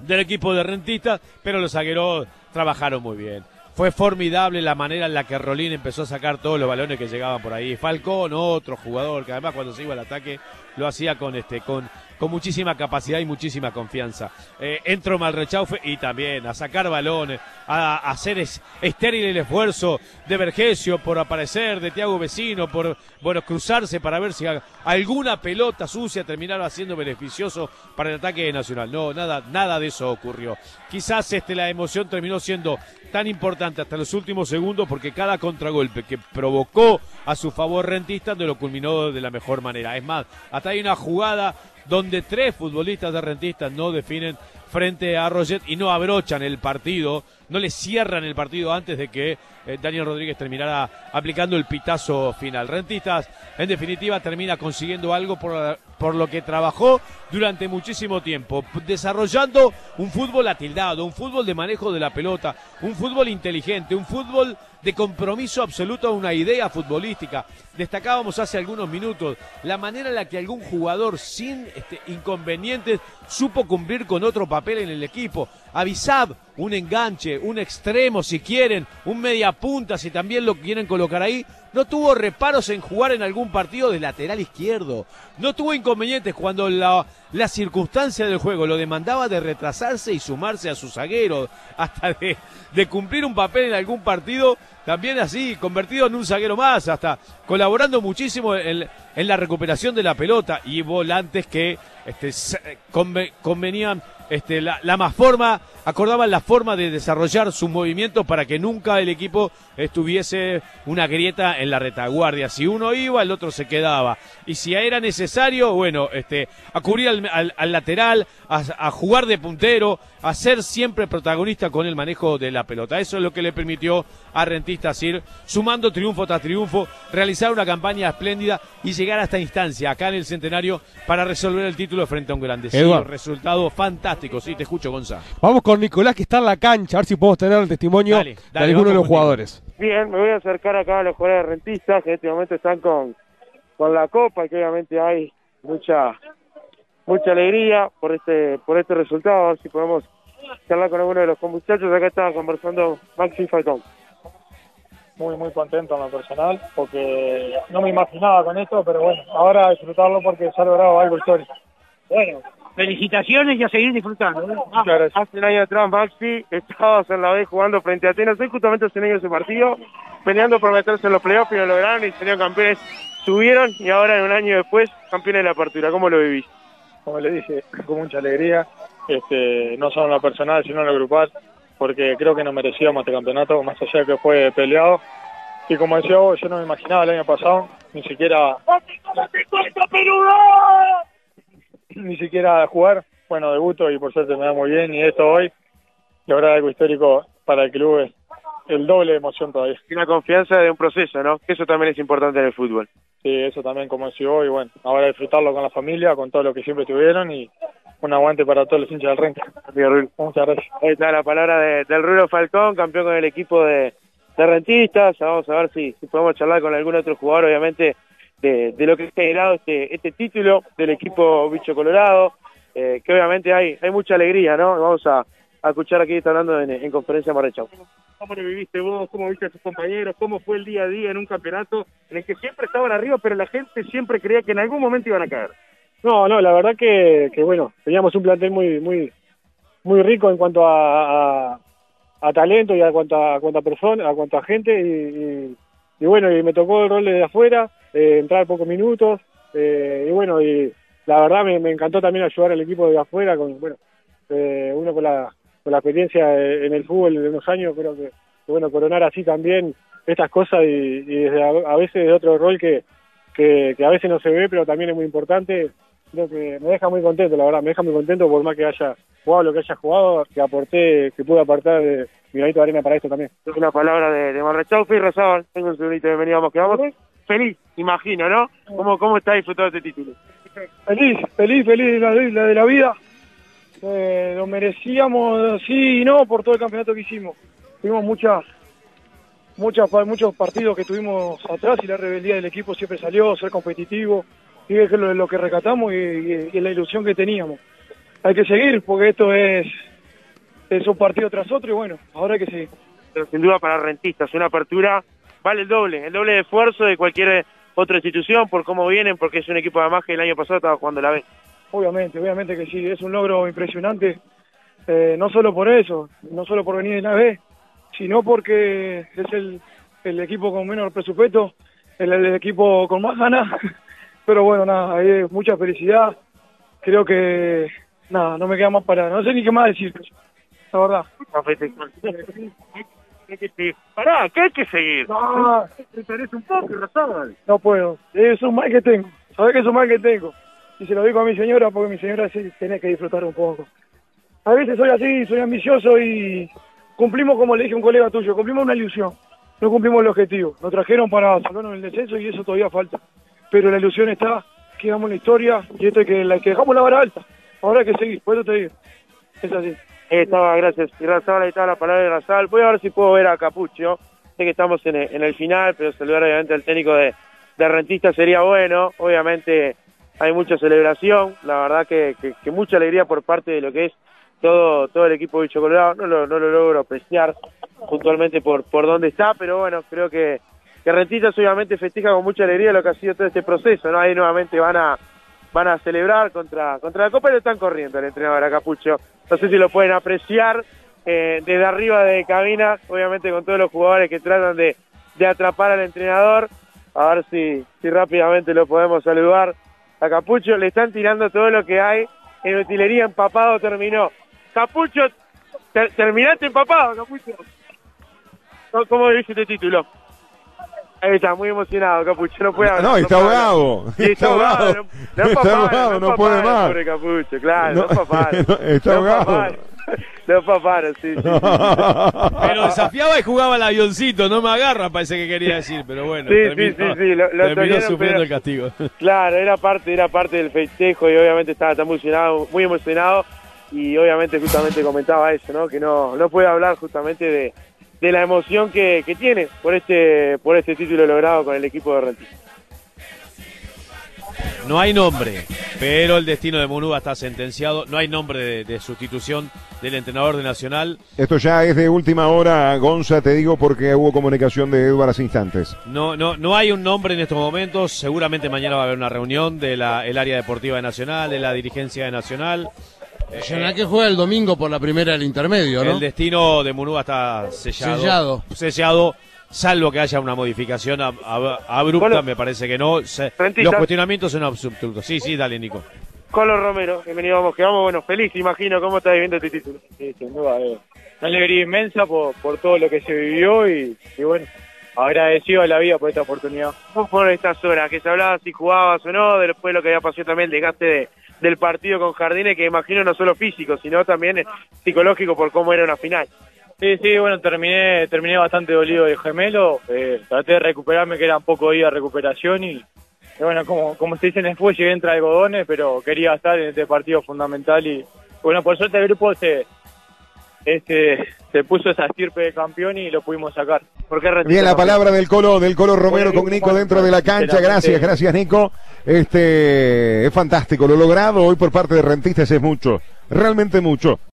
del equipo de rentistas, pero los zagueros trabajaron muy bien. Fue formidable la manera en la que Rolín empezó a sacar todos los balones que llegaban por ahí. Falcón, otro jugador que además cuando se iba al ataque lo hacía con este con con muchísima capacidad y muchísima confianza. Eh, entró Malrechaufe y también a sacar balones, a, hacer es- estéril el esfuerzo de Vergesio por aparecer, de Tiago Vecino, por bueno cruzarse para ver si alguna pelota sucia terminaba siendo beneficioso para el ataque Nacional. No, nada, nada de eso ocurrió. Quizás este, la emoción terminó siendo tan importante hasta los últimos segundos porque cada contragolpe que provocó a su favor Rentista no lo culminó de la mejor manera. Es más, hasta hay una jugada donde tres futbolistas de Rentistas no definen frente a Roget y no abrochan el partido, no le cierran el partido antes de que eh, Daniel Rodríguez terminara aplicando el pitazo final. Rentistas, en definitiva, termina consiguiendo algo por, por lo que trabajó durante muchísimo tiempo, desarrollando un fútbol atildado, un fútbol de manejo de la pelota, un fútbol inteligente, un fútbol de compromiso absoluto a una idea futbolística. Destacábamos hace algunos minutos la manera en la que algún jugador sin este, inconvenientes supo cumplir con otro papel en el equipo. Avisab, un enganche, un extremo si quieren, un media punta si también lo quieren colocar ahí. No tuvo reparos en jugar en algún partido de lateral izquierdo. No tuvo inconvenientes cuando la, la circunstancia del juego lo demandaba de retrasarse y sumarse a su zaguero. <laughs> Hasta de, cumplir un papel en algún partido, también así, convertido en un zaguero más, hasta colaborando muchísimo en, en la recuperación de la pelota y volantes que este, convenían este, la, más forma, acordaban la forma de desarrollar sus movimientos para que nunca el equipo estuviese una grieta en la retaguardia. Si uno iba, el otro se quedaba. Y si era necesario, bueno, este, a cubrir al, al- al lateral, a jugar de puntero, a ser siempre protagonista con el manejo de la pelota. Eso es lo que le permitió a Rentistas ir sumando triunfo tras triunfo, realizar una campaña espléndida y llegar a esta instancia, acá en el centenario, para resolver el título frente a un grande. Sí, resultado fantástico. Sí, te escucho, Gonzalo. Vamos con Nicolás que está en la cancha, a ver si podemos tener el testimonio Dale, de alguno de los contigo. jugadores. Bien, me voy a acercar acá a los jugadores rentistas que en este momento están con, con la copa y que obviamente hay mucha mucha alegría por este por este resultado. A ver si podemos charlar con alguno de los muchachos. Acá estaba conversando Maxi Falcón. muy muy contento en lo personal porque no me imaginaba con esto, pero bueno, ahora disfrutarlo porque se ha logrado algo histórico. Bueno, Felicitaciones y a seguir disfrutando. ¿eh? Muchas gracias. Hace un año atrás, Maxi, estabas en la B jugando frente a Atenas. Hoy justamente hace un año ese partido, peleando por meterse en los playoffs y lo lograron y salieron campeones. Subieron y ahora, en un año después, campeones de la apertura. ¿Cómo lo vivís? Como le dije, con mucha alegría, este, no solo en lo personal, sino en lo grupal, porque creo que nos merecíamos este campeonato, más allá de que fue peleado. Y como decía vos, yo no me imaginaba el año pasado, ni siquiera ni siquiera jugar. Bueno, debuto y por suerte me da muy bien y esto hoy, lograr algo histórico para el club es el doble de emoción todavía. Y una confianza de un proceso, ¿no? Que eso también es importante en el fútbol. Sí, eso también como decía hoy, bueno, ahora disfrutarlo con la familia, con todo lo que siempre tuvieron y un aguante para todos los hinchas del Renca. Muchas gracias. Ahí está la palabra de- del Rulo Falcón, campeón con el equipo de, de rentistas. Vamos a ver si, si podemos charlar con algún otro jugador, obviamente, de, de lo que ha generado este, este título del equipo Bicho Colorado, eh, que obviamente hay, hay mucha alegría, ¿no? Vamos a, a escuchar aquí, está hablando en, en conferencia Marrechau. ¿Cómo lo viviste vos? ¿Cómo viste a tus compañeros? ¿Cómo fue el día a día en un campeonato en el que siempre estaban arriba, pero la gente siempre creía que en algún momento iban a caer? No, no, la verdad que, que bueno, teníamos un plantel muy muy muy rico en cuanto a, a, talento y a cuanto a, persona, a cuanto a gente y, y, bueno, y me tocó el rol de afuera, eh, entrar pocos minutos eh, y bueno, y la verdad me, encantó también ayudar al equipo de afuera con bueno, eh, uno con la con la experiencia en el fútbol de unos años, creo que, que, bueno, coronar así también estas cosas y, y desde a, a veces de otro rol que, que, que a veces no se ve, pero también es muy importante creo que me deja muy contento, la verdad, me deja muy contento por más que haya jugado lo que haya jugado, que aporté, que pude aportar de mi granito de arena para esto también. Una palabra de, de Marrechau, Fui Razabal, tengo un segundito, bienvenido, vamos que vamos. Feliz, imagino, ¿no? ¿Cómo, cómo está disfrutando este título? Feliz, feliz, feliz de la, de la, de la vida. Eh, lo merecíamos, sí y no, por todo el campeonato que hicimos. Tuvimos muchas, muchas, muchos partidos que tuvimos atrás y la rebeldía del equipo siempre salió, ser competitivo, y es lo, lo que rescatamos y, y, y la ilusión que teníamos. Hay que seguir porque esto es, es un partido tras otro y bueno, ahora hay que seguir. Pero sin duda para rentistas, una apertura vale el doble, el doble de esfuerzo de cualquier otra institución por cómo vienen, porque es un equipo además que el año pasado estaba jugando la B. Obviamente, obviamente que sí, es un logro impresionante, eh, no solo por eso, no solo por venir de la B, sino porque es el, el equipo con menos presupuesto, el, el equipo con más ganas, pero bueno, nada, hay mucha felicidad, creo que, nada, no me queda más para, no sé ni qué más decir, la verdad. Pará, que hay que seguir. No, un poco, Razabal. No puedo, es un mal que tengo, sabes que es un mal que tengo. Y se lo digo a mi señora porque mi señora sí tiene que disfrutar un poco. a veces soy así, soy ambicioso y cumplimos, como le dije a un colega tuyo, cumplimos una ilusión, no cumplimos el objetivo. Nos trajeron para salvarnos el descenso y eso todavía falta. Pero la ilusión está, quedamos en la historia y esto es que, la, que dejamos la vara alta. Ahora hay que seguir, por eso te digo. Es así. Ahí estaba, gracias. Y Razal, ahí estaba la palabra de Razal. Voy a ver si puedo ver a Capucho. Sé que estamos en el, en el final, pero saludar obviamente al técnico de, de Rentista sería bueno. Obviamente hay mucha celebración. La verdad que, que, que mucha alegría por parte de lo que es todo todo el equipo de Bicho. No lo, no lo logro apreciar puntualmente por, por dónde está, pero bueno, creo que, que Rentistas obviamente festeja con mucha alegría lo que ha sido todo este proceso. ¿no? Ahí nuevamente van a van a celebrar contra, contra la Copa y lo están corriendo el entrenador a Capucho. No sé si lo pueden apreciar eh, desde arriba de cabina, obviamente con todos los jugadores que tratan de, de atrapar al entrenador. A ver si, si rápidamente lo podemos saludar a Capucho. Le están tirando todo lo que hay en utilería empapado terminó. Capucho, ter- terminaste empapado, Capucho. ¿Cómo- ¿Cómo dice este título? Está, muy emocionado, Capucho, no puede hablar. No, está puede hablar. ahogado. Sí, está ahogado. No, no Está papá, ahogado, no puede más. Pobre Capucho, claro, no, No, papá. <laughs> no, está No ahogado. papá. No papá, sí, sí. <laughs> Pero desafiaba y jugaba el avioncito, no me agarra, parece que quería decir, pero bueno, Sí, sí, terminó, sí, sí, lo- lo terminó sufriendo pero- el castigo. <laughs> Claro, era parte, era parte del festejo y obviamente estaba tan emocionado, muy emocionado y obviamente justamente comentaba eso, ¿no? Que no, no puede hablar justamente de, de la emoción que, que tiene por este, por este título logrado con el equipo de Rentistas. No hay nombre, pero el destino de Munuba está sentenciado. No hay nombre de, de sustitución del entrenador de Nacional. Esto ya es de última hora, Gonza, te digo porque hubo comunicación de Eduardo hace instantes. No, no, no hay un nombre en estos momentos. Seguramente mañana va a haber una reunión del área deportiva de Nacional, de la dirigencia de Nacional. Nacional que juega el domingo por la primera del intermedio, ¿no? El destino de Munuba está sellado. Sellado. Sellado, salvo que haya una modificación ab- ab- abrupta, Bueno. me parece que no. Se- los cuestionamientos son absolutos. Sí, sí, dale, Nico. Colo Romero, bienvenido, vamos, quedamos, bueno, feliz, imagino, ¿cómo estás viviendo este título? Sí, sin duda, eh, una alegría inmensa por, por todo lo que se vivió y, y bueno, agradecido a la vida por esta oportunidad. ¿Cómo fueron estas horas? Que se hablaba si jugabas o no, después lo que había pasado también el desgaste de- del partido con Jardines, que imagino no solo físico, sino también eh, psicológico por cómo era una final. Sí, sí, bueno, terminé terminé bastante dolido del gemelo, eh, traté de recuperarme, que era un poco día de recuperación y, bueno, como, como se dice en el fútbol, llegué entre algodones, pero quería estar en este partido fundamental y bueno, por suerte el grupo se, este, se puso esa estirpe de campeón y lo pudimos sacar. ¿Por qué Bien, la palabra del Colo, del Colo Romero con Nico dentro de la cancha. Gracias, gracias, Nico. Este es fantástico. Lo logrado hoy por parte de Rentistas es mucho, realmente mucho.